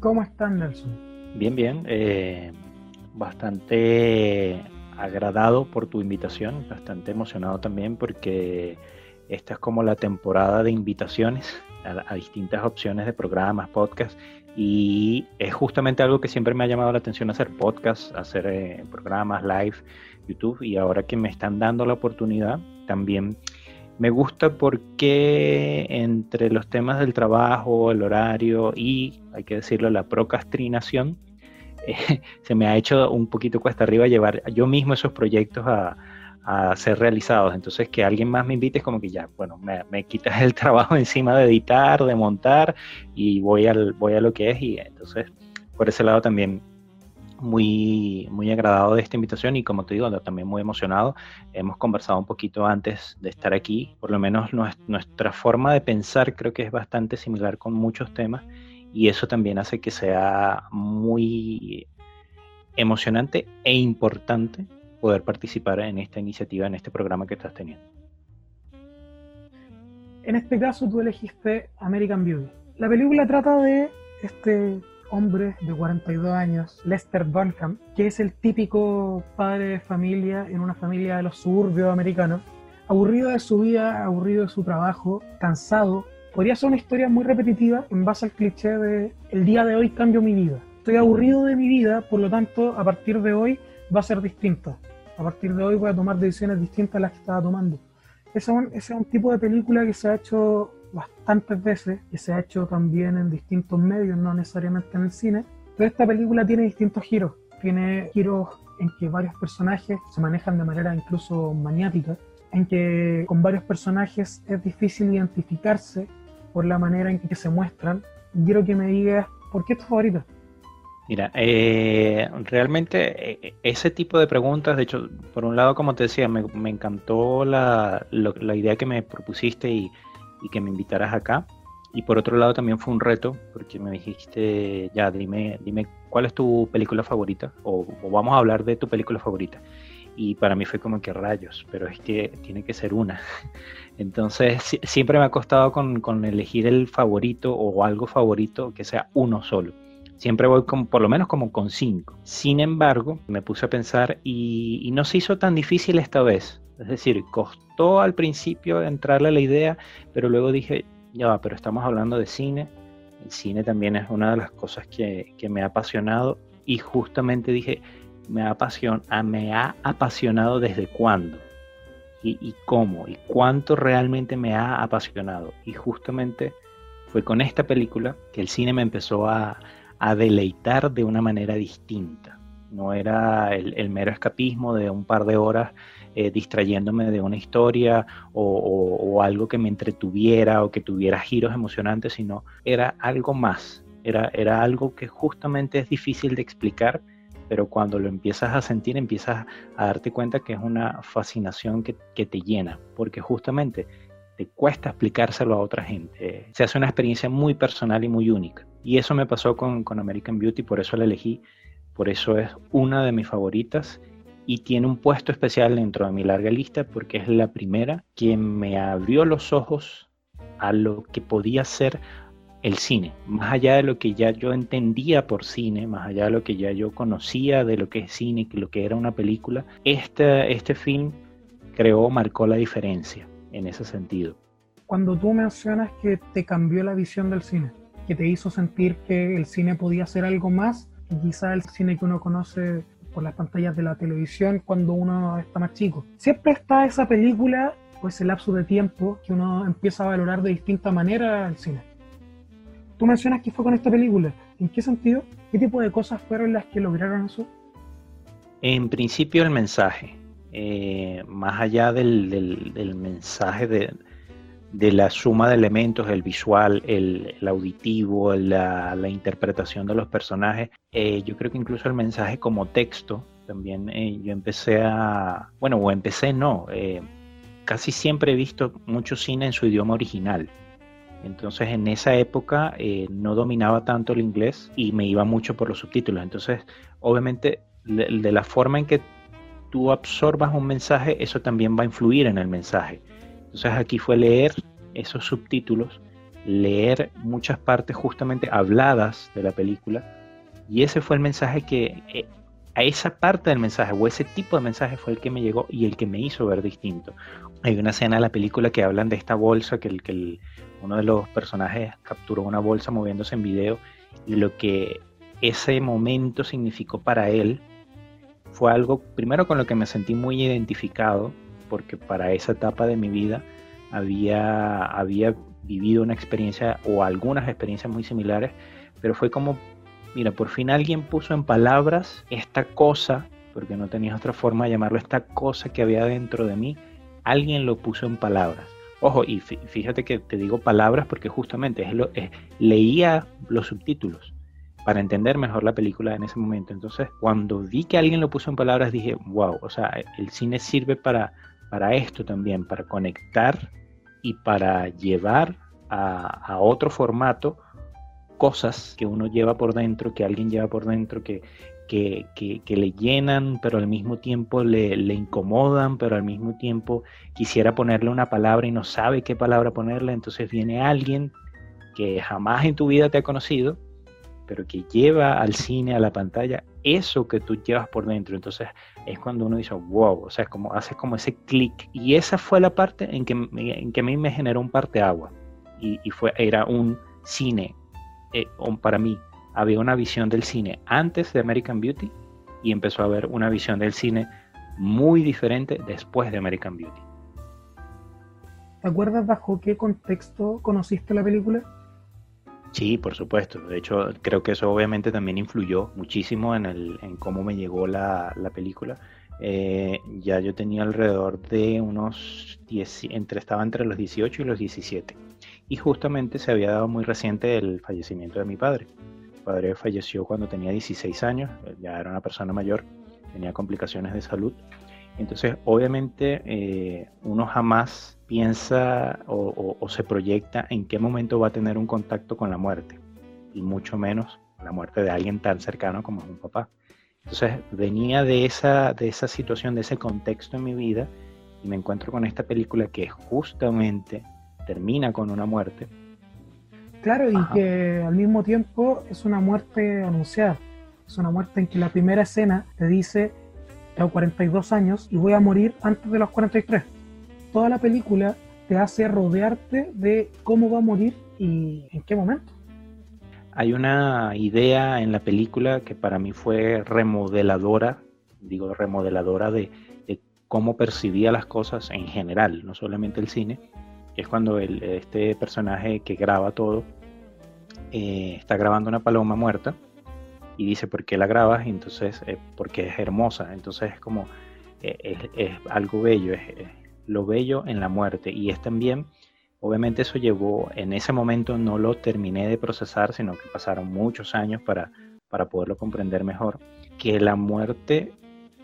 ¿Cómo están, Nelson? Bien, bien. Eh, bastante agradado por tu invitación, bastante emocionado también porque esta es como la temporada de invitaciones a, distintas opciones de programas, podcasts, y es justamente algo que siempre me ha llamado la atención hacer podcasts, hacer eh, programas live, YouTube, y ahora que me están dando la oportunidad, también me gusta porque entre los temas del trabajo, el horario y, hay que decirlo, la procrastinación, se me ha hecho un poquito cuesta arriba llevar yo mismo esos proyectos a, ser realizados. Entonces, que alguien más me invite es como que ya, bueno, me, quitas el trabajo encima de editar, de montar y voy, al, voy a lo que es. Y entonces, por ese lado también muy, muy agradado de esta invitación y como te digo, también muy emocionado. Hemos conversado un poquito antes de estar aquí, por lo menos nuestra forma de pensar creo que es bastante similar con muchos temas y eso también hace que sea muy emocionante e importante poder participar en esta iniciativa, en este programa que estás teniendo. En este caso tú elegiste American Beauty. La película trata de este hombre de 42 años, Lester Dunham, que es el típico padre de familia en una familia de los suburbios americanos, aburrido de su vida, aburrido de su trabajo, cansado, podría ser una historia muy repetitiva en base al cliché de el día de hoy cambio mi vida. Estoy aburrido de mi vida, por lo tanto, a partir de hoy va a ser distinta. A partir de hoy voy a tomar decisiones distintas a las que estaba tomando. Ese es un, tipo de película que se ha hecho bastantes veces, que se ha hecho también en distintos medios, no necesariamente en el cine. Pero esta película tiene distintos giros. Tiene giros en que varios personajes se manejan de manera incluso maniática, en que con varios personajes es difícil identificarse por la manera en que se muestran. Quiero que me digas por qué es tu favorita. Mira, eh, realmente eh, ese tipo de preguntas, de hecho, por un lado, como te decía, me, encantó la, idea que me propusiste y, que me invitaras acá. Y por otro lado también fue un reto, porque me dijiste, ya, dime, dime cuál es tu película favorita, o, o vamos a hablar de tu película favorita. Y para mí fue como que rayos, pero es que tiene que ser una. Entonces siempre me ha costado con, elegir el favorito o algo favorito que sea uno solo. Siempre voy con, por lo menos como con cinco. Sin embargo, me puse a pensar y, no se hizo tan difícil esta vez. Es decir, costó al principio entrarle a la idea, pero luego dije, ya va, pero estamos hablando de cine. El cine también es una de las cosas que, me ha apasionado y justamente dije, me ha, me ha apasionado desde cuándo y, cómo y cuánto realmente me ha apasionado. Y justamente fue con esta película que el cine me empezó a, deleitar de una manera distinta. No era el, mero escapismo de un par de horas eh, distrayéndome de una historia o, algo que me entretuviera o que tuviera giros emocionantes, sino era algo más. Era, era algo que justamente es difícil de explicar, pero cuando lo empiezas a sentir empiezas a darte cuenta que es una fascinación que, te llena, porque justamente te cuesta explicárselo a otra gente. Se hace una experiencia muy personal y muy única. Y eso me pasó con American Beauty, por eso la elegí, por eso es una de mis favoritas y tiene un puesto especial dentro de mi larga lista porque es la primera que me abrió los ojos a lo que podía ser el cine, más allá de lo que ya yo entendía por cine, más allá de lo que ya yo conocía de lo que es cine, lo que era una película, este, este film creó, marcó la diferencia en ese sentido. Cuando tú mencionas que te cambió la visión del cine, que te hizo sentir que el cine podía ser algo más que quizá el cine que uno conoce por las pantallas de la televisión cuando uno está más chico. Siempre está esa película o ese lapso de tiempo que uno empieza a valorar de distinta manera el cine Tú mencionas que fue con esta película. ¿En qué sentido? ¿Qué tipo de cosas fueron las que lograron eso? En principio el mensaje. Eh, más allá del, mensaje de, la suma de elementos, el visual, el, auditivo, la, interpretación de los personajes, eh, yo creo que incluso el mensaje como texto, también eh, yo empecé a, bueno, o empecé no, casi siempre he visto mucho cine en su idioma original. Entonces en esa época eh, no dominaba tanto el inglés y me iba mucho por los subtítulos. Entonces obviamente de, la forma en que tú absorbas un mensaje, eso también va a influir en el mensaje. Entonces aquí fue leer esos subtítulos leer muchas partes justamente habladas de la película y ese fue el mensaje que, eh, a esa parte del mensaje o ese tipo de mensaje fue el que me llegó y el que me hizo ver distinto. Hay una escena de la película que hablan de esta bolsa, que, el, que uno de los personajes capturó una bolsa moviéndose en video y lo que ese momento significó para él fue algo, primero con lo que me sentí muy identificado, porque para esa etapa de mi vida había, había vivido una experiencia o algunas experiencias muy similares, pero fue como mira, por fin alguien puso en palabras esta cosa, porque no tenía otra forma de llamarlo, esta cosa que había dentro de mí, alguien lo puso en palabras. Ojo, y fíjate que te digo palabras porque justamente es lo, leía los subtítulos para entender mejor la película en ese momento. Entonces, cuando vi que alguien lo puso en palabras, dije, wow, o sea, el cine sirve para, para esto también, para conectar y para llevar a, otro formato cosas que uno lleva por dentro, que alguien lleva por dentro, que, que, que, le llenan, pero al mismo tiempo le, le, incomodan, pero al mismo tiempo quisiera ponerle una palabra y no sabe qué palabra ponerle, entonces viene alguien que jamás en tu vida te ha conocido, pero que lleva al cine, a la pantalla, eso que tú llevas por dentro. Entonces es cuando uno dice, wow, o sea, como hace como ese clic. Y esa fue la parte en que, en que a mí me generó un parteagua. Y, y fue, era un cine eh, para mí, había una visión del cine antes de American Beauty y empezó a haber una visión del cine muy diferente después de American Beauty. ¿Te acuerdas bajo qué contexto conociste la película? Sí, por supuesto. De hecho, creo que eso obviamente también influyó muchísimo en, el, en cómo me llegó la, la película. Eh, ya yo tenía alrededor de unos 10, entre, estaba entre los 18 y los 17 y justamente se había dado muy reciente el fallecimiento de mi padre. Mi padre falleció cuando tenía 16 años, ya era una persona mayor, tenía complicaciones de salud. Entonces, obviamente, eh, uno jamás piensa o, o, se proyecta en qué momento va a tener un contacto con la muerte, y mucho menos la muerte de alguien tan cercano como un papá. Entonces, venía de esa, de esa situación, de ese contexto en mi vida, y me encuentro con esta película que justamente termina con una muerte. Claro, y que al mismo tiempo es una muerte anunciada. Es una muerte en que la primera escena te dice, tengo 42 años y voy a morir antes de los 43. Toda la película te hace rodearte de cómo va a morir y en qué momento. Hay una idea en la película que para mí fue remodeladora, digo remodeladora de, cómo percibía las cosas en general, no solamente el cine, es cuando este personaje que graba todo eh, está grabando una paloma muerta y dice, ¿por qué la grabas? Entonces, eh, porque es hermosa. Entonces es como, eh, es, algo bello, es, lo bello en la muerte. Y es también, obviamente eso llevó, en ese momento no lo terminé de procesar, sino que pasaron muchos años para, para poderlo comprender mejor, que la muerte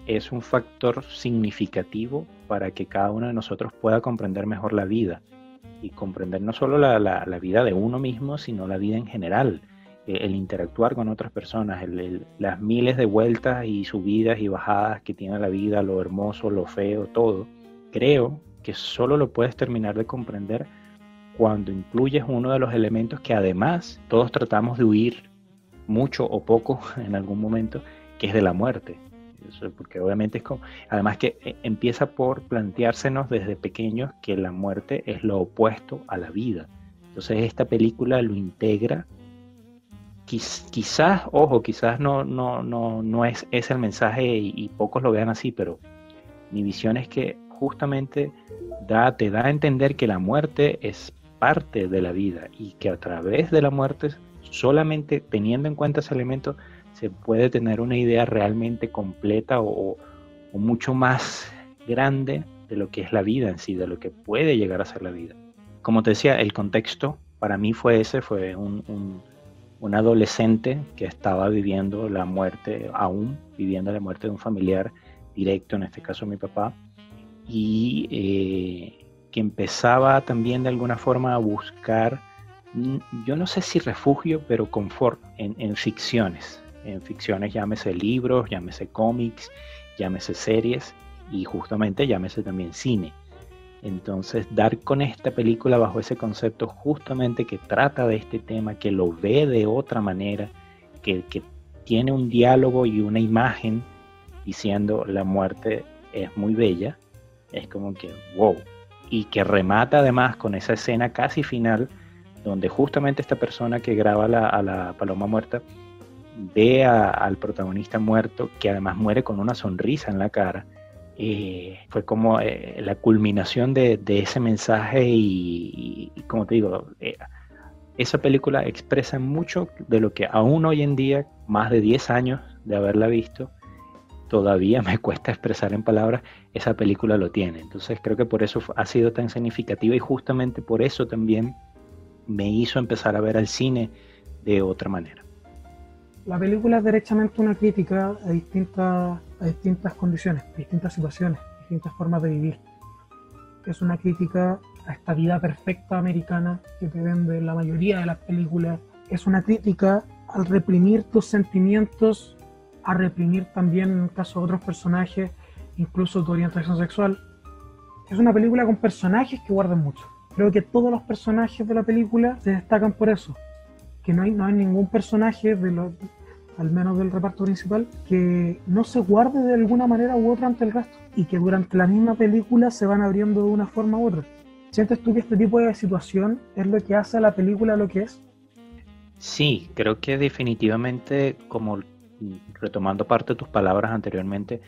es un factor significativo para que cada uno de nosotros pueda comprender mejor la vida y comprender no solo la, la, vida de uno mismo, sino la vida en general, el interactuar con otras personas, las miles de vueltas y subidas y bajadas que tiene la vida, lo hermoso, lo feo, todo. Creo que solo lo puedes terminar de comprender cuando incluyes uno de los elementos que además todos tratamos de huir mucho o poco en algún momento, que es de la muerte porque obviamente es como, además que eh, empieza por planteársenos desde pequeños que la muerte es lo opuesto a la vida. Entonces esta película lo integra. Quizás, ojo, quizás no, no, no, no es, es el mensaje y, pocos lo vean así, pero mi visión es que justamente da, te da a entender que la muerte es parte de la vida y que a través de la muerte, solamente teniendo en cuenta ese elemento, se puede tener una idea realmente completa o, mucho más grande de lo que es la vida en sí, de lo que puede llegar a ser la vida. Como te decía, el contexto para mí fue ese, fue un, adolescente que estaba viviendo la muerte, aún viviendo la muerte de un familiar directo, en este caso mi papá, y eh, que empezaba también de alguna forma a buscar, yo no sé si refugio, pero confort en ficciones, en ficciones, llámese libros, llámese cómics, llámese series y justamente llámese también cine. Entonces, dar con esta película bajo ese concepto justamente que trata de este tema, que lo ve de otra manera, que, tiene un diálogo y una imagen diciendo la muerte es muy bella, es como que wow. Y que remata además con esa escena casi final, donde justamente esta persona que graba a la paloma muerta ve al protagonista muerto, que además muere con una sonrisa en la cara. Eh, fue como eh, la culminación de, ese mensaje y, como te digo, eh, esa película expresa mucho de lo que aún hoy en día, más de 10 años de haberla visto, todavía me cuesta expresar en palabras, esa película lo tiene. Entonces creo que por eso ha sido tan significativa y justamente por eso también me hizo empezar a ver al cine de otra manera. La película es derechamente una crítica a distintas, a distintas condiciones, distintas situaciones, distintas formas de vivir. Es una crítica a esta vida perfecta americana que te vende la mayoría de las películas. Es una crítica al reprimir tus sentimientos a reprimir también, en el caso de otros personajes, incluso tu orientación sexual. Es una película con personajes que guardan mucho. Creo que todos los personajes de la película se destacan por eso. Que no hay, no hay ningún personaje, de lo, al menos del reparto principal, que no se guarde de alguna manera u otra ante el resto. Y que durante la misma película se van abriendo de una forma u otra. ¿Sientes tú que este tipo de situación es lo que hace a la película lo que es? Sí, creo que definitivamente, como retomando parte de tus palabras anteriormente,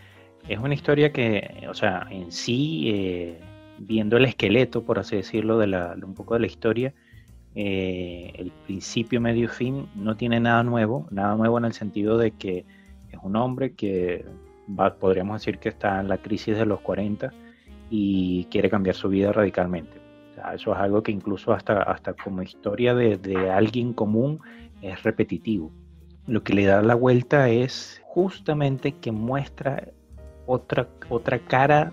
es una historia que, o sea, en sí, eh, viendo el esqueleto, por así decirlo, de la, un poco de la historia, eh, el principio, medio fin, no tiene nada nuevo, nada nuevo en el sentido de que es un hombre que podríamos decir que está en la crisis de los 40 y quiere cambiar su vida radicalmente. eso es algo que incluso hasta, hasta como historia de, de alguien común es repetitivo lo que le da la vuelta es justamente que muestra otra, otra cara,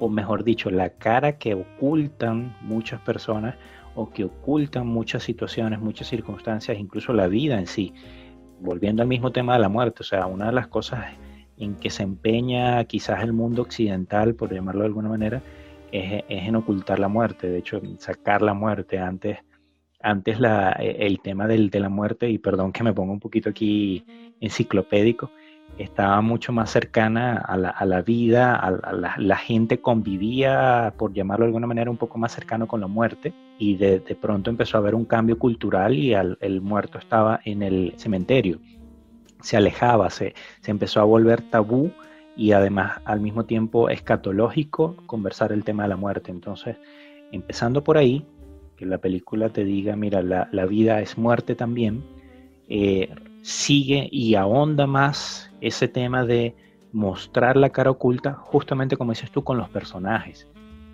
o mejor dicho, la cara que ocultan muchas personas o que ocultan muchas situaciones, muchas circunstancias, incluso la vida en sí. Volviendo al mismo tema de la muerte, o sea, una de las cosas en que se empeña quizás el mundo occidental, por llamarlo de alguna manera, es, es en ocultar la muerte, de hecho, sacar la muerte antes antes la, el tema del, de la muerte, y perdón que me ponga un poquito aquí enciclopédico, estaba mucho más cercana a la, a la vida, a, la, gente convivía, por llamarlo de alguna manera, un poco más cercano con la muerte, y de, de pronto empezó a haber un cambio cultural y el muerto estaba en el cementerio, se alejaba, se, se empezó a volver tabú y además al mismo tiempo escatológico conversar el tema de la muerte. Entonces, empezando por ahí, que la película te diga, mira, la, vida es muerte también, eh, sigue y ahonda más ese tema de mostrar la cara oculta, justamente como dices tú, con los personajes.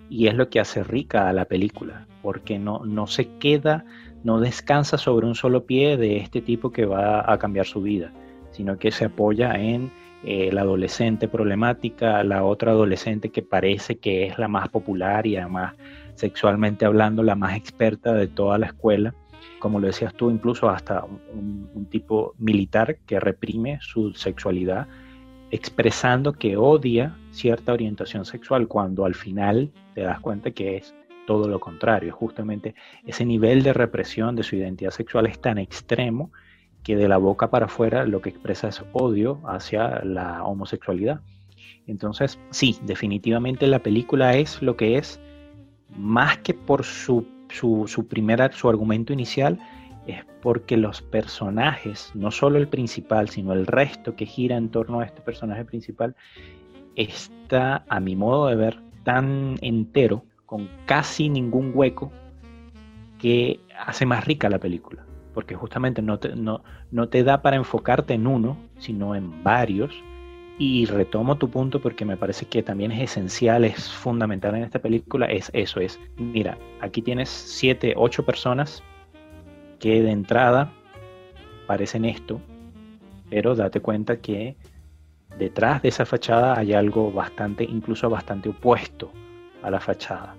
Y es lo que hace rica a la película, porque no, no se queda, no descansa sobre un solo pie de este tipo que va a cambiar su vida, sino que se apoya en eh, la adolescente problemática, la otra adolescente que parece que es la más popular y además sexualmente hablando, la más experta de toda la escuela. Como lo decías tú, incluso hasta un, tipo militar que reprime su sexualidad, expresando que odia cierta orientación sexual, cuando al final te das cuenta que es todo lo contrario. Justamente ese nivel de represión de su identidad sexual es tan extremo que de la boca para afuera lo que expresa es odio hacia la homosexualidad. Entonces, sí, definitivamente la película es lo que es más que por su, su, su, su argumento inicial, es porque los personajes, no solo el principal, sino el resto que gira en torno a este personaje principal, está, a mi modo de ver, tan entero, con casi ningún hueco, que hace más rica la película. Porque justamente no no, no te da para enfocarte en uno, sino en varios y retomo tu punto porque me parece que también es esencial, es fundamental en esta película, es eso, es, mira, aquí tienes siete, ocho personas que de entrada parecen esto, pero date cuenta que detrás de esa fachada hay algo bastante, incluso bastante opuesto a la fachada.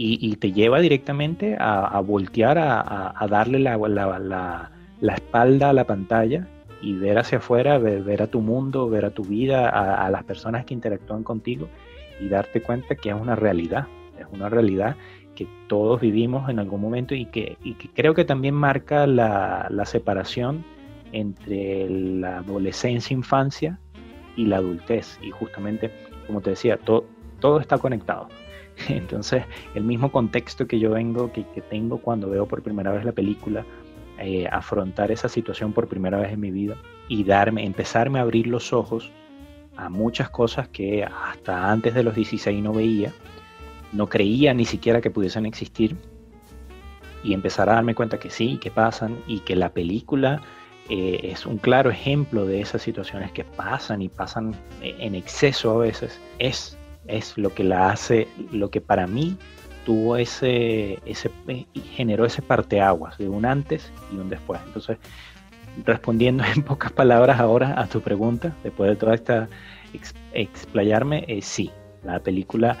Y, te lleva directamente a, voltear, a, darle la, espalda a la pantalla y ver hacia afuera, ver, a tu mundo, ver a tu vida, a, las personas que interactúan contigo y darte cuenta que es una realidad, es una realidad que todos vivimos en algún momento y que, creo que también marca la, separación entre la adolescencia, infancia y la adultez. Y justamente, como te decía, todo está conectado. Entonces, el mismo contexto que yo vengo, que, tengo cuando veo por primera vez la película, eh, afrontar esa situación por primera vez en mi vida y darme, empezarme a abrir los ojos a muchas cosas que hasta antes de los 16 no veía, no creía ni siquiera que pudiesen existir y empezar a darme cuenta que sí, que pasan y que la película eh, es un claro ejemplo de esas situaciones que pasan y pasan eh, en exceso a veces, es, es lo que la hace, lo que para mí tuvo ese, ese eh, generó ese parteaguas de un antes y un después. Entonces, respondiendo en pocas palabras ahora a tu pregunta, después de toda esta explayarme, eh, sí, la película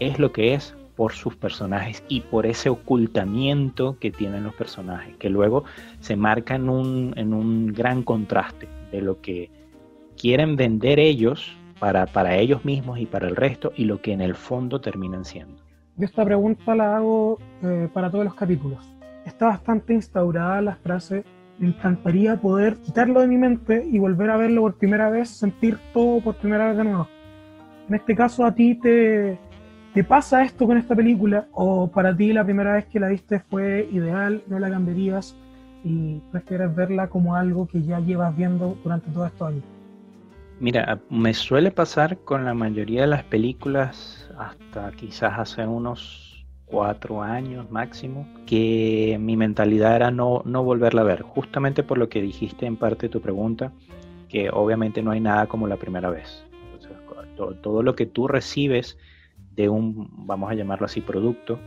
es lo que es por sus personajes y por ese ocultamiento que tienen los personajes, que luego se marca en un, en un gran contraste de lo que quieren vender ellos para, para ellos mismos y para el resto y lo que en el fondo terminan siendo. Yo esta pregunta la hago eh, para todos los capítulos. Está bastante instaurada la frase me encantaría poder quitarlo de mi mente y volver a verlo por primera vez, sentir todo por primera vez de nuevo. En este caso, a ti te, te pasa esto con esta película, o para ti la primera vez que la viste fue ideal, no la cambiarías y prefieres verla como algo que ya llevas viendo durante todos estos años. Mira, me suele pasar con la mayoría de las películas hasta quizás hace unos cuatro años máximo, que mi mentalidad era no, no volverla a ver, justamente por lo que dijiste en parte de tu pregunta, que obviamente no hay nada como la primera vez. todo, lo que tú recibes un, vamos a llamarlo así, producto,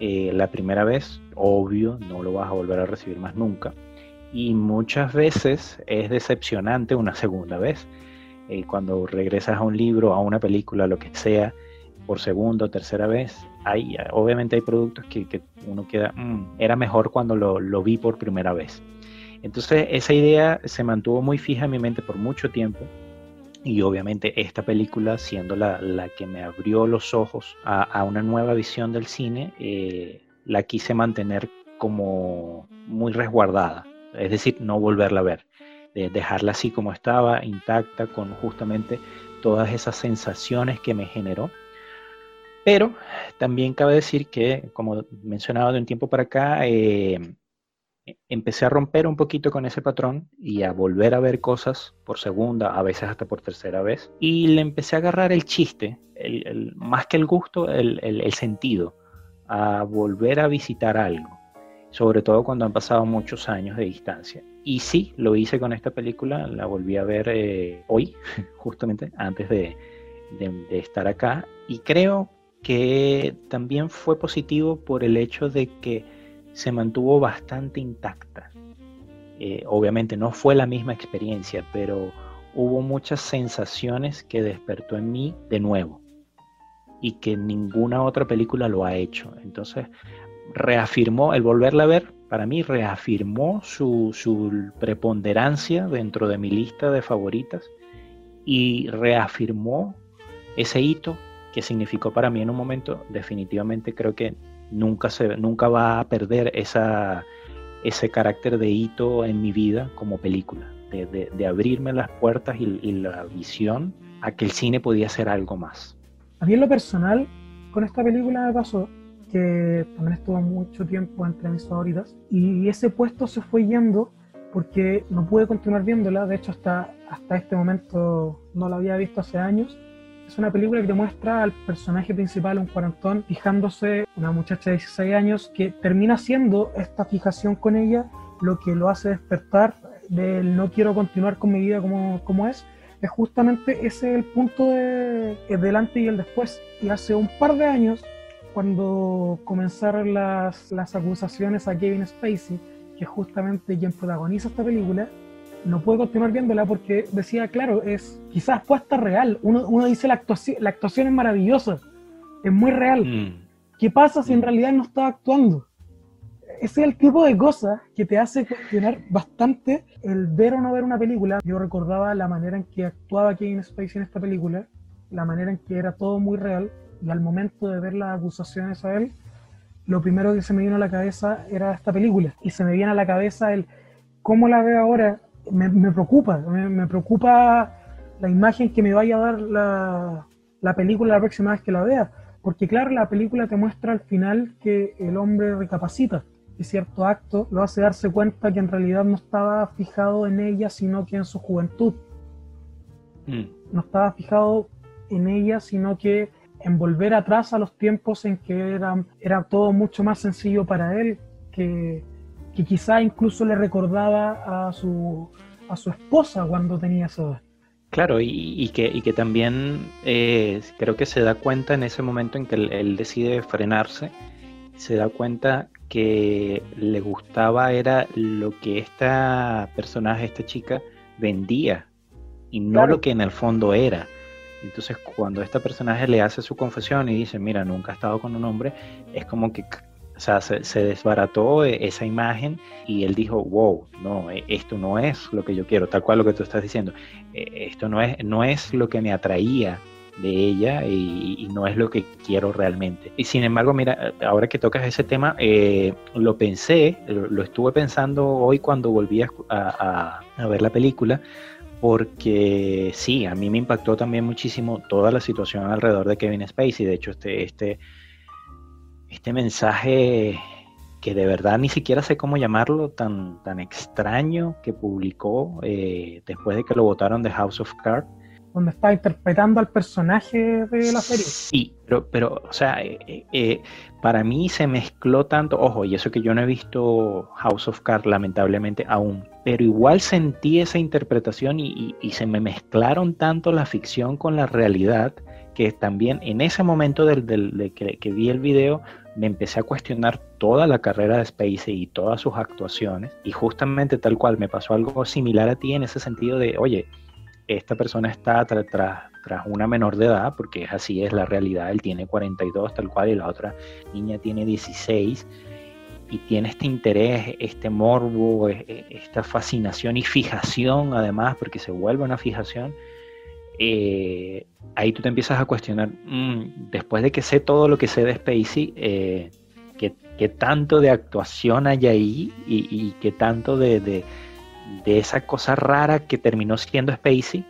eh, la primera vez, obvio, no lo vas a volver a recibir más nunca. Y muchas veces es decepcionante una segunda vez. Eh, cuando regresas a un libro, a una película, lo que sea, por segunda o tercera vez, hay, obviamente hay productos que, uno queda, mm, era mejor cuando lo, vi por primera vez. Entonces esa idea se mantuvo muy fija en mi mente por mucho tiempo y obviamente esta película siendo la, que me abrió los ojos a, una nueva visión del cine, eh, la quise mantener como muy resguardada, es decir, no volverla a ver, dejarla así como estaba, intacta, con justamente todas esas sensaciones que me generó. Pero también cabe decir que, como mencionaba de un tiempo para acá, eh, empecé a romper un poquito con ese patrón y a volver a ver cosas por segunda, a veces hasta por tercera vez. Y le empecé a agarrar el chiste, más que el gusto, el, el, sentido, a volver a visitar algo, sobre todo cuando han pasado muchos años de distancia. Y sí, lo hice con esta película, la volví a ver eh, hoy, justamente antes de, de, de estar acá, y creo que también fue positivo por el hecho de que se mantuvo bastante intacta. Eh, obviamente no fue la misma experiencia, pero hubo muchas sensaciones que despertó en mí de nuevo y que ninguna otra película lo ha hecho. Entonces reafirmó, el volverla a ver, para mí reafirmó su, su preponderancia dentro de mi lista de favoritas y reafirmó ese hito que significó para mí en un momento, definitivamente creo que nunca, se, nunca va a perder esa, ese carácter de hito en mi vida como película, de, abrirme las puertas y, la visión a que el cine podía ser algo más. A mí en lo personal, con esta película me pasó que también estuvo mucho tiempo entre mis favoritas y ese puesto se fue yendo porque no pude continuar viéndola, de hecho hasta, hasta este momento no la había visto hace años es una película que te muestra al personaje principal, un cuarentón, fijándose una muchacha de 16 años que termina siendo esta fijación con ella lo que lo hace despertar del no quiero continuar con mi vida como, como es, es justamente ese el punto de, delante y el después. Y hace un par de años, cuando comenzaron las, las acusaciones a Kevin Spacey, que es justamente quien protagoniza esta película, no puedo continuar viéndola porque decía, claro, es quizás puesta real. Uno, uno dice la actuación, la actuación es maravillosa, es muy real. Mm. ¿Qué pasa si en mm. realidad no está actuando? Ese es el tipo de cosas que te hace cuestionar bastante el ver o no ver una película. Yo recordaba la manera en que actuaba Kevin Spacey en esta película, la manera en que era todo muy real, Y al momento de ver las acusaciones a él, lo primero que se me vino a la cabeza era esta película. Y se me viene a la cabeza el cómo la veo ahora. Me, preocupa, me, preocupa la imagen que me vaya a dar la, la película la próxima vez que la vea. Porque claro, la película te muestra al final que el hombre recapacita y cierto acto lo hace darse cuenta que en realidad no estaba fijado en ella, sino que en su juventud. Mm. No estaba fijado en ella, sino que en volver atrás a los tiempos en que era, era todo mucho más sencillo para él, que, que quizá incluso le recordaba a su, a su esposa cuando tenía esa edad. Claro, y, que, y que también eh, creo que se da cuenta en ese momento en que él decide frenarse, se da cuenta que le gustaba era lo que esta personaje, esta chica, vendía y no lo que en el fondo era. Entonces cuando esta personaje le hace su confesión y dice, mira, nunca ha estado con un hombre, es como que o sea, se, desbarató esa imagen y él dijo, wow, no, e, esto no es lo que yo quiero, tal cual lo que tú estás diciendo. E, esto no es, no es lo que me atraía de ella y, no es lo que quiero realmente. Y sin embargo, mira, ahora que tocas ese tema, eh, lo pensé, lo, estuve pensando hoy cuando volví a, ver la película, porque sí, a mí me impactó también muchísimo toda la situación alrededor de Kevin Spacey. De hecho, este, este, este mensaje que de verdad ni siquiera sé cómo llamarlo, tan, tan extraño que publicó eh, después de que lo votaron de House of Cards, donde está interpretando al personaje de la serie. Sí, pero, pero o sea, eh, eh, para mí se mezcló tanto, ojo, y eso que yo no he visto House of Cards lamentablemente aún, pero igual sentí esa interpretación y, se me mezclaron tanto la ficción con la realidad que también en ese momento del, de que, que, vi el video me empecé a cuestionar toda la carrera de Spacey y todas sus actuaciones y justamente tal cual me pasó algo similar a ti en ese sentido de, oye, esta persona está tras tras una menor de edad, porque es así es la realidad, él tiene 42 tal cual y la otra niña tiene 16 y tiene este interés, este morbo, e, e, esta fascinación y fijación además, porque se vuelve una fijación, eh, ahí tú te empiezas a cuestionar, mm, después de que sé todo lo que sé de Spacey, eh, ¿qué, tanto de actuación hay ahí y, qué tanto de de esa cosa rara que terminó siendo Spacey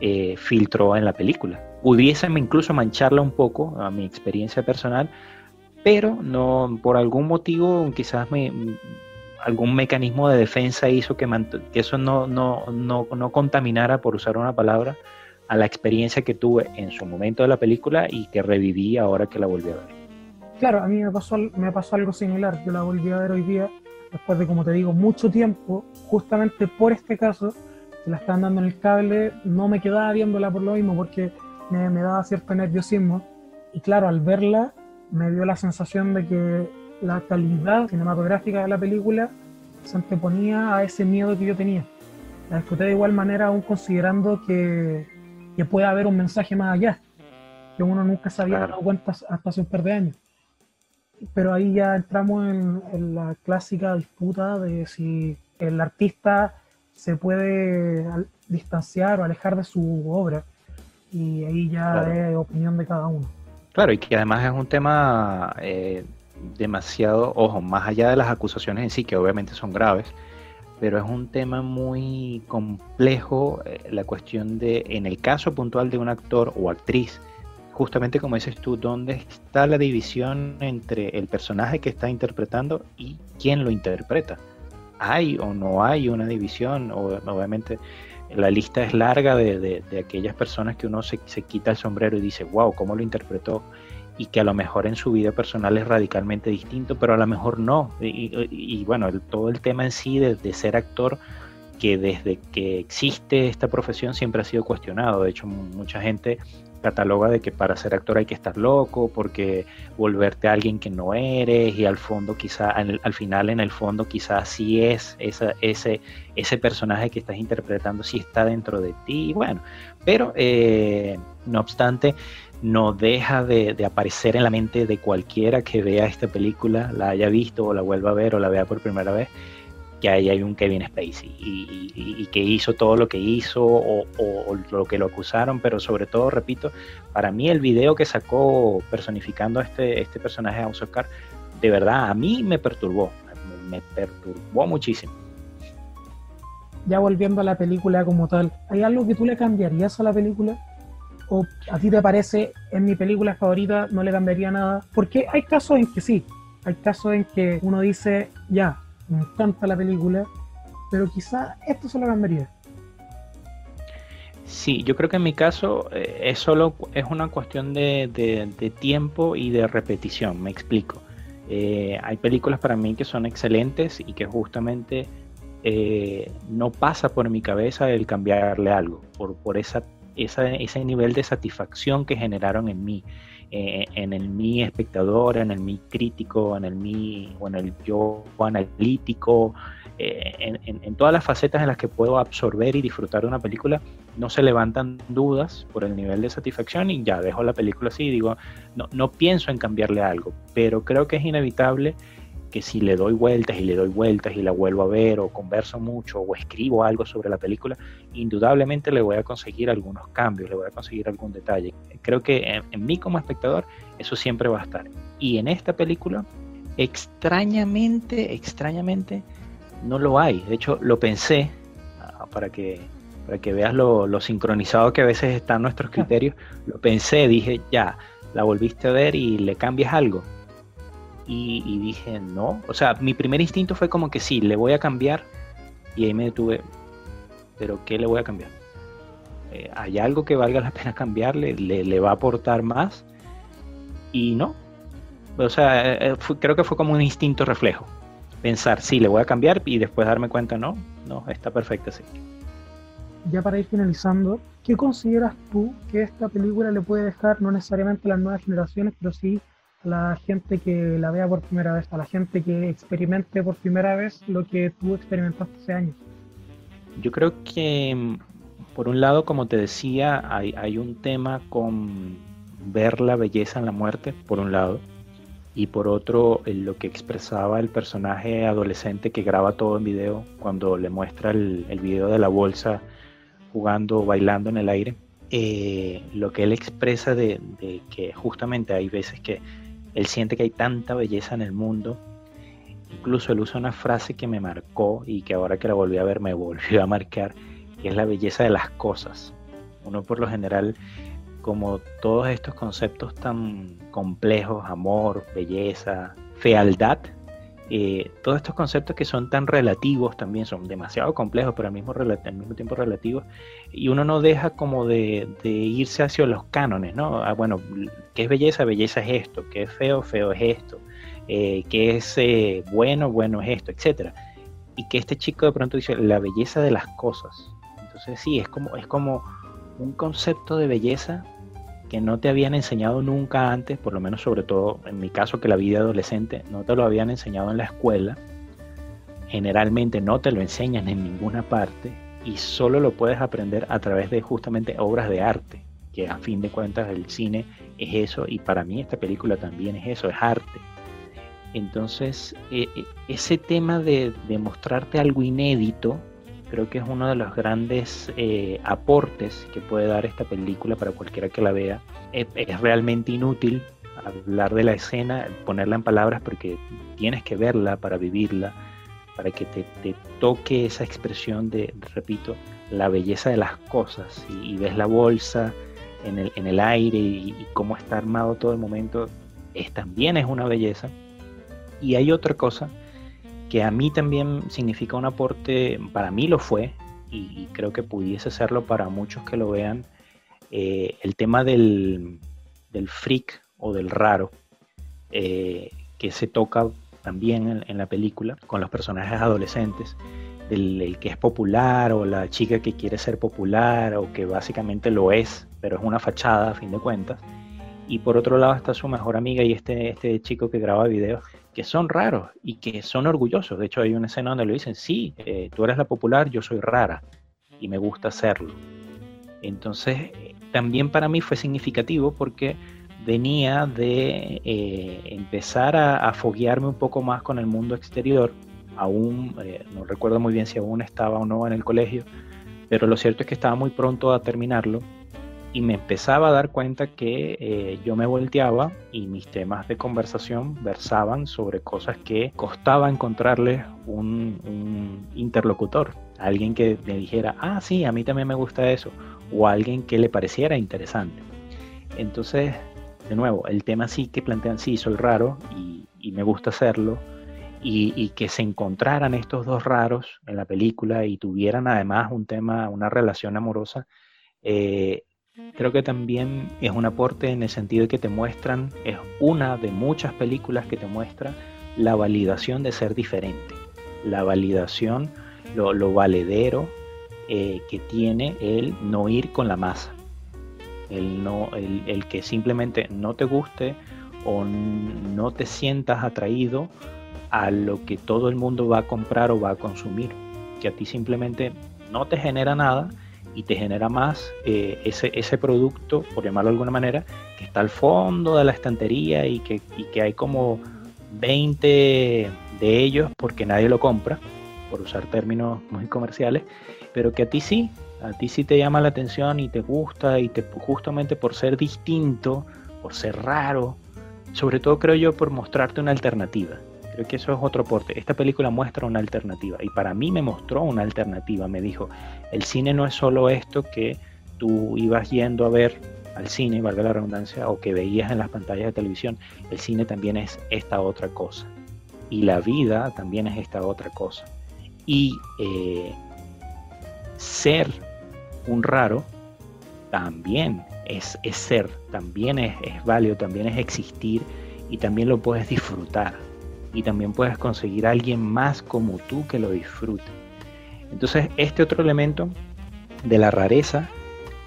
eh, filtró en la película. Pudiéseme incluso mancharla un poco a mi experiencia personal, pero no por algún motivo, quizás me, algún mecanismo de defensa hizo que, que eso no, no, no, no, contaminara, por usar una palabra, a la experiencia que tuve en su momento de la película y que reviví ahora que la volví a ver. Claro, a mí me pasó, me pasó algo similar. Yo la volví a ver hoy día después de, como te digo, mucho tiempo, justamente por este caso, se la estaban dando en el cable, no me quedaba viéndola por lo mismo, porque me, me daba cierto nerviosismo. Y claro, al verla, me dio la sensación de que la calidad cinematográfica de la película se anteponía a ese miedo que yo tenía. La disfruté de igual manera, aún considerando que, que puede haber un mensaje más allá, que uno nunca se había dado cuenta hasta hace un par de años. Pero ahí ya entramos en, la clásica disputa de si el artista se puede distanciar o alejar de su obra y ahí ya es opinión de cada uno. Claro, y que además es un tema eh, demasiado, ojo, más allá de las acusaciones en sí, que obviamente son graves, pero es un tema muy complejo eh, la cuestión de, en el caso puntual de un actor o actriz, justamente como dices tú, ¿dónde está la división entre el personaje que está interpretando y quién lo interpreta? ¿Hay o no hay una división? O, obviamente la lista es larga de, aquellas personas que uno se, quita el sombrero y dice, wow, ¿cómo lo interpretó? Y que a lo mejor en su vida personal es radicalmente distinto, pero a lo mejor no. Y, bueno, todo el tema en sí de, ser actor que desde que existe esta profesión siempre ha sido cuestionado. De hecho, mucha gente cataloga de que para ser actor hay que estar loco, porque volverte a alguien que no eres y al fondo quizá, al, final en el fondo quizás sí es ese, ese personaje que estás interpretando, sí está dentro de ti, bueno, pero eh, no obstante no deja de, aparecer en la mente de cualquiera que vea esta película, la haya visto o la vuelva a ver o la vea por primera vez, que ahí hay un Kevin Spacey y, que hizo todo lo que hizo o, lo que lo acusaron, pero sobre todo, repito, para mí el video que sacó personificando a este, este personaje de Oscar, de verdad, a mí me perturbó, me, perturbó muchísimo. Ya volviendo a la película como tal, ¿hay algo que tú le cambiarías a la película? ¿O a ti te parece, en mi película favorita, no le cambiaría nada? Porque hay casos en que sí, hay casos en que uno dice, ya, me encanta la película, pero quizá esto se lo cambiaría. Sí, yo creo que en mi caso eh, es solo es una cuestión de, tiempo y de repetición, me explico. Eh, hay películas para mí que son excelentes y que justamente eh, no pasa por mi cabeza el cambiarle algo, por, por esa, ese nivel de satisfacción que generaron en mí. Eh, en el mi espectador, en el mi crítico, en el mi o en el yo analítico, eh, en, todas las facetas en las que puedo absorber y disfrutar de una película, no se levantan dudas por el nivel de satisfacción y ya dejo la película así, digo, no, no pienso en cambiarle algo, pero creo que es inevitable que si le doy vueltas y le doy vueltas y la vuelvo a ver o converso mucho o escribo algo sobre la película, indudablemente le voy a conseguir algunos cambios, le voy a conseguir algún detalle. Creo que en, mí como espectador eso siempre va a estar. Y en esta película, extrañamente, extrañamente, no lo hay. De hecho, lo pensé ah, para que, para que veas lo, lo sincronizado que a veces están nuestros criterios. Lo pensé, dije, ya, la volviste a ver y le cambias algo y, dije, no. O sea, mi primer instinto fue como que sí, le voy a cambiar. Y ahí me detuve, pero ¿qué le voy a cambiar? Eh, ¿Hay algo que valga la pena cambiarle? ¿Le, va a aportar más? Y no. O sea, eh, eh, creo que fue como un instinto reflejo. Pensar, sí, le voy a cambiar y después darme cuenta, no, no, está perfecta así. Ya para ir finalizando, ¿qué consideras tú que esta película le puede dejar, no necesariamente a las nuevas generaciones, pero sí la gente que la vea por primera vez, a la gente que experimente por primera vez lo que tú experimentaste hace años? Yo creo que, por un lado, como te decía, hay, un tema con ver la belleza en la muerte, por un lado, y por otro, lo que expresaba el personaje adolescente que graba todo en video cuando le muestra el, video de la bolsa jugando, bailando en el aire. Eh, lo que él expresa de, que justamente hay veces que él siente que hay tanta belleza en el mundo. Incluso él usa una frase que me marcó y que ahora que la volví a ver me volvió a marcar, que es la belleza de las cosas. Uno por lo general, como todos estos conceptos tan complejos, amor, belleza, fealdad, eh, todos estos conceptos que son tan relativos también son demasiado complejos, pero al mismo, al mismo tiempo relativos, y uno no deja como de, irse hacia los cánones, ¿no? Ah, bueno, ¿qué es belleza? Belleza es esto, ¿qué es feo? Feo es esto, eh, ¿qué es eh, bueno? Bueno es esto, etcétera. Y que este chico de pronto dice la belleza de las cosas. Entonces sí, es como, es como un concepto de belleza que no te habían enseñado nunca antes, por lo menos sobre todo en mi caso que la vida adolescente no te lo habían enseñado en la escuela, generalmente no te lo enseñan en ninguna parte y solo lo puedes aprender a través de justamente obras de arte, que a fin de cuentas el cine es eso y para mí esta película también es eso, es arte. Entonces, e, e, ese tema de, de mostrarte algo inédito, creo que es uno de los grandes eh, aportes que puede dar esta película para cualquiera que la vea. Es, realmente inútil hablar de la escena, ponerla en palabras porque tienes que verla para vivirla, para que te, toque esa expresión de, repito, la belleza de las cosas y, ves la bolsa en el, en el aire y, y, cómo está armado todo el momento, es, también es una belleza. Y hay otra cosa que a mí también significa un aporte, para mí lo fue, y, creo que pudiese serlo para muchos que lo vean, eh, el tema del, del, freak o del raro, eh, que se toca también en, la película con los personajes adolescentes, del el que es popular o la chica que quiere ser popular o que básicamente lo es, pero es una fachada a fin de cuentas. Y por otro lado está su mejor amiga y este, este chico que graba videos que son raros y que son orgullosos. De hecho, hay una escena donde lo dicen, sí, eh, tú eres la popular, yo soy rara y me gusta hacerlo. Entonces, también para mí fue significativo porque venía de eh, empezar a, foguearme un poco más con el mundo exterior aún, eh, no recuerdo muy bien si aún estaba o no en el colegio, pero lo cierto es que estaba muy pronto a terminarlo y me empezaba a dar cuenta que eh, yo me volteaba y mis temas de conversación versaban sobre cosas que costaba encontrarle un, interlocutor, alguien que me dijera, ah, sí, a mí también me gusta eso, o alguien que le pareciera interesante. Entonces, de nuevo, el tema sí que plantean, sí, soy raro y, y me gusta hacerlo, y, y, que se encontraran estos dos raros en la película y tuvieran además un tema, una relación amorosa, eh, creo que también es un aporte en el sentido de que te muestran, es una de muchas películas que te muestra la validación de ser diferente, la validación, lo, valedero eh, que tiene el no ir con la masa, el, no, el, el que simplemente no te guste o no te sientas atraído a lo que todo el mundo va a comprar o va a consumir, que a ti simplemente no te genera nada y te genera más eh, ese, ese producto, por llamarlo de alguna manera, que está al fondo de la estantería y que, y que hay como 20 de ellos porque nadie lo compra, por usar términos muy comerciales, pero que a ti sí, a ti sí te llama la atención y te gusta y te justamente por ser distinto, por ser raro, sobre todo creo yo por mostrarte una alternativa. Creo que eso es otro aporte. Esta película muestra una alternativa y para mí me mostró una alternativa. Me dijo, el cine no es solo esto que tú ibas yendo a ver al cine, valga la redundancia, o que veías en las pantallas de televisión. El cine también es esta otra cosa. Y la vida también es esta otra cosa. Y eh, ser un raro también es, es ser, también es, es válido, también es existir y también lo puedes disfrutar y también puedes conseguir a alguien más como tú que lo disfrute. Entonces, este otro elemento de la rareza,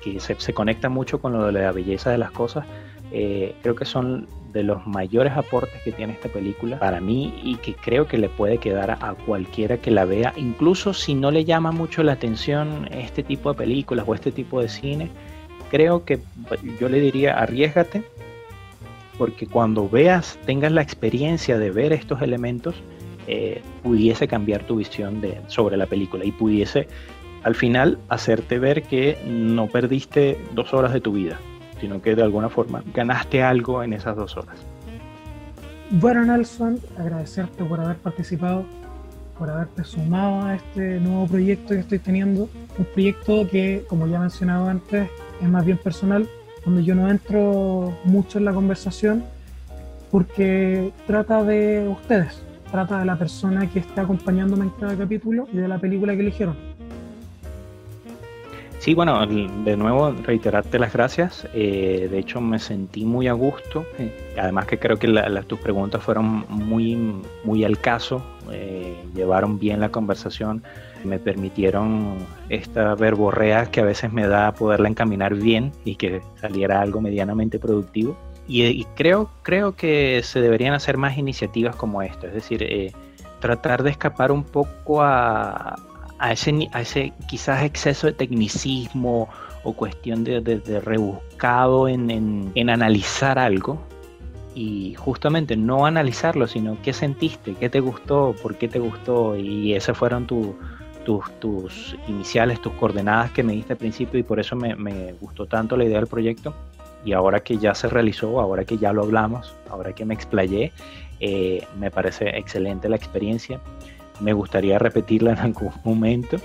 que se, se conecta mucho con lo de la belleza de las cosas, eh, creo que son de los mayores aportes que tiene esta película para mí y que creo que le puede quedar a cualquiera que la vea, incluso si no le llama mucho la atención este tipo de películas o este tipo de cine, creo que yo le diría arriesgate porque cuando veas, tengas la experiencia de ver estos elementos, eh, pudiese cambiar tu visión sobre la película y pudiese al final hacerte ver que no perdiste dos horas de tu vida, sino que de alguna forma ganaste algo en esas dos horas. Bueno, Nelson, agradecerte por haber participado, por haberte sumado a este nuevo proyecto que estoy teniendo. Un proyecto que, como ya mencionado antes, es más bien personal, donde yo no entro mucho en la conversación porque trata de ustedes, trata de la persona que está acompañándome en cada capítulo y de la película que eligieron. Sí, bueno, de nuevo reiterarte las gracias. Eh, de hecho, me sentí muy a gusto. Además que creo que la, la, tus preguntas fueron muy, muy al caso, eh, llevaron bien la conversación, me permitieron esta verborrea que a veces me da poderla encaminar bien y que saliera algo medianamente productivo. Y, y creo, creo que se deberían hacer más iniciativas como esta, es decir, eh, tratar de escapar un poco a, a ese, a ese quizás exceso de tecnicismo o cuestión de, de, de rebuscado en, en, en, analizar algo y justamente no analizarlo, sino qué sentiste, qué te gustó, por qué te gustó y esas fueron tu, tus, tus iniciales, tus coordenadas que me diste al principio y por eso me, me gustó tanto la idea del proyecto y ahora que ya se realizó, ahora que ya lo hablamos, ahora que me explayé, eh, me parece excelente la experiencia me gustaría repetirla en algún momento.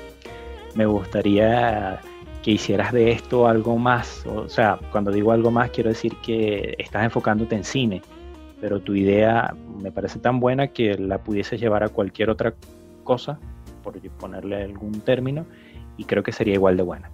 Me gustaría que hicieras de esto algo más. O sea, cuando digo algo más, quiero decir que estás enfocándote en cine, pero tu idea me parece tan buena que la pudieses llevar a cualquier otra cosa, por ponerle algún término, y creo que sería igual de buena.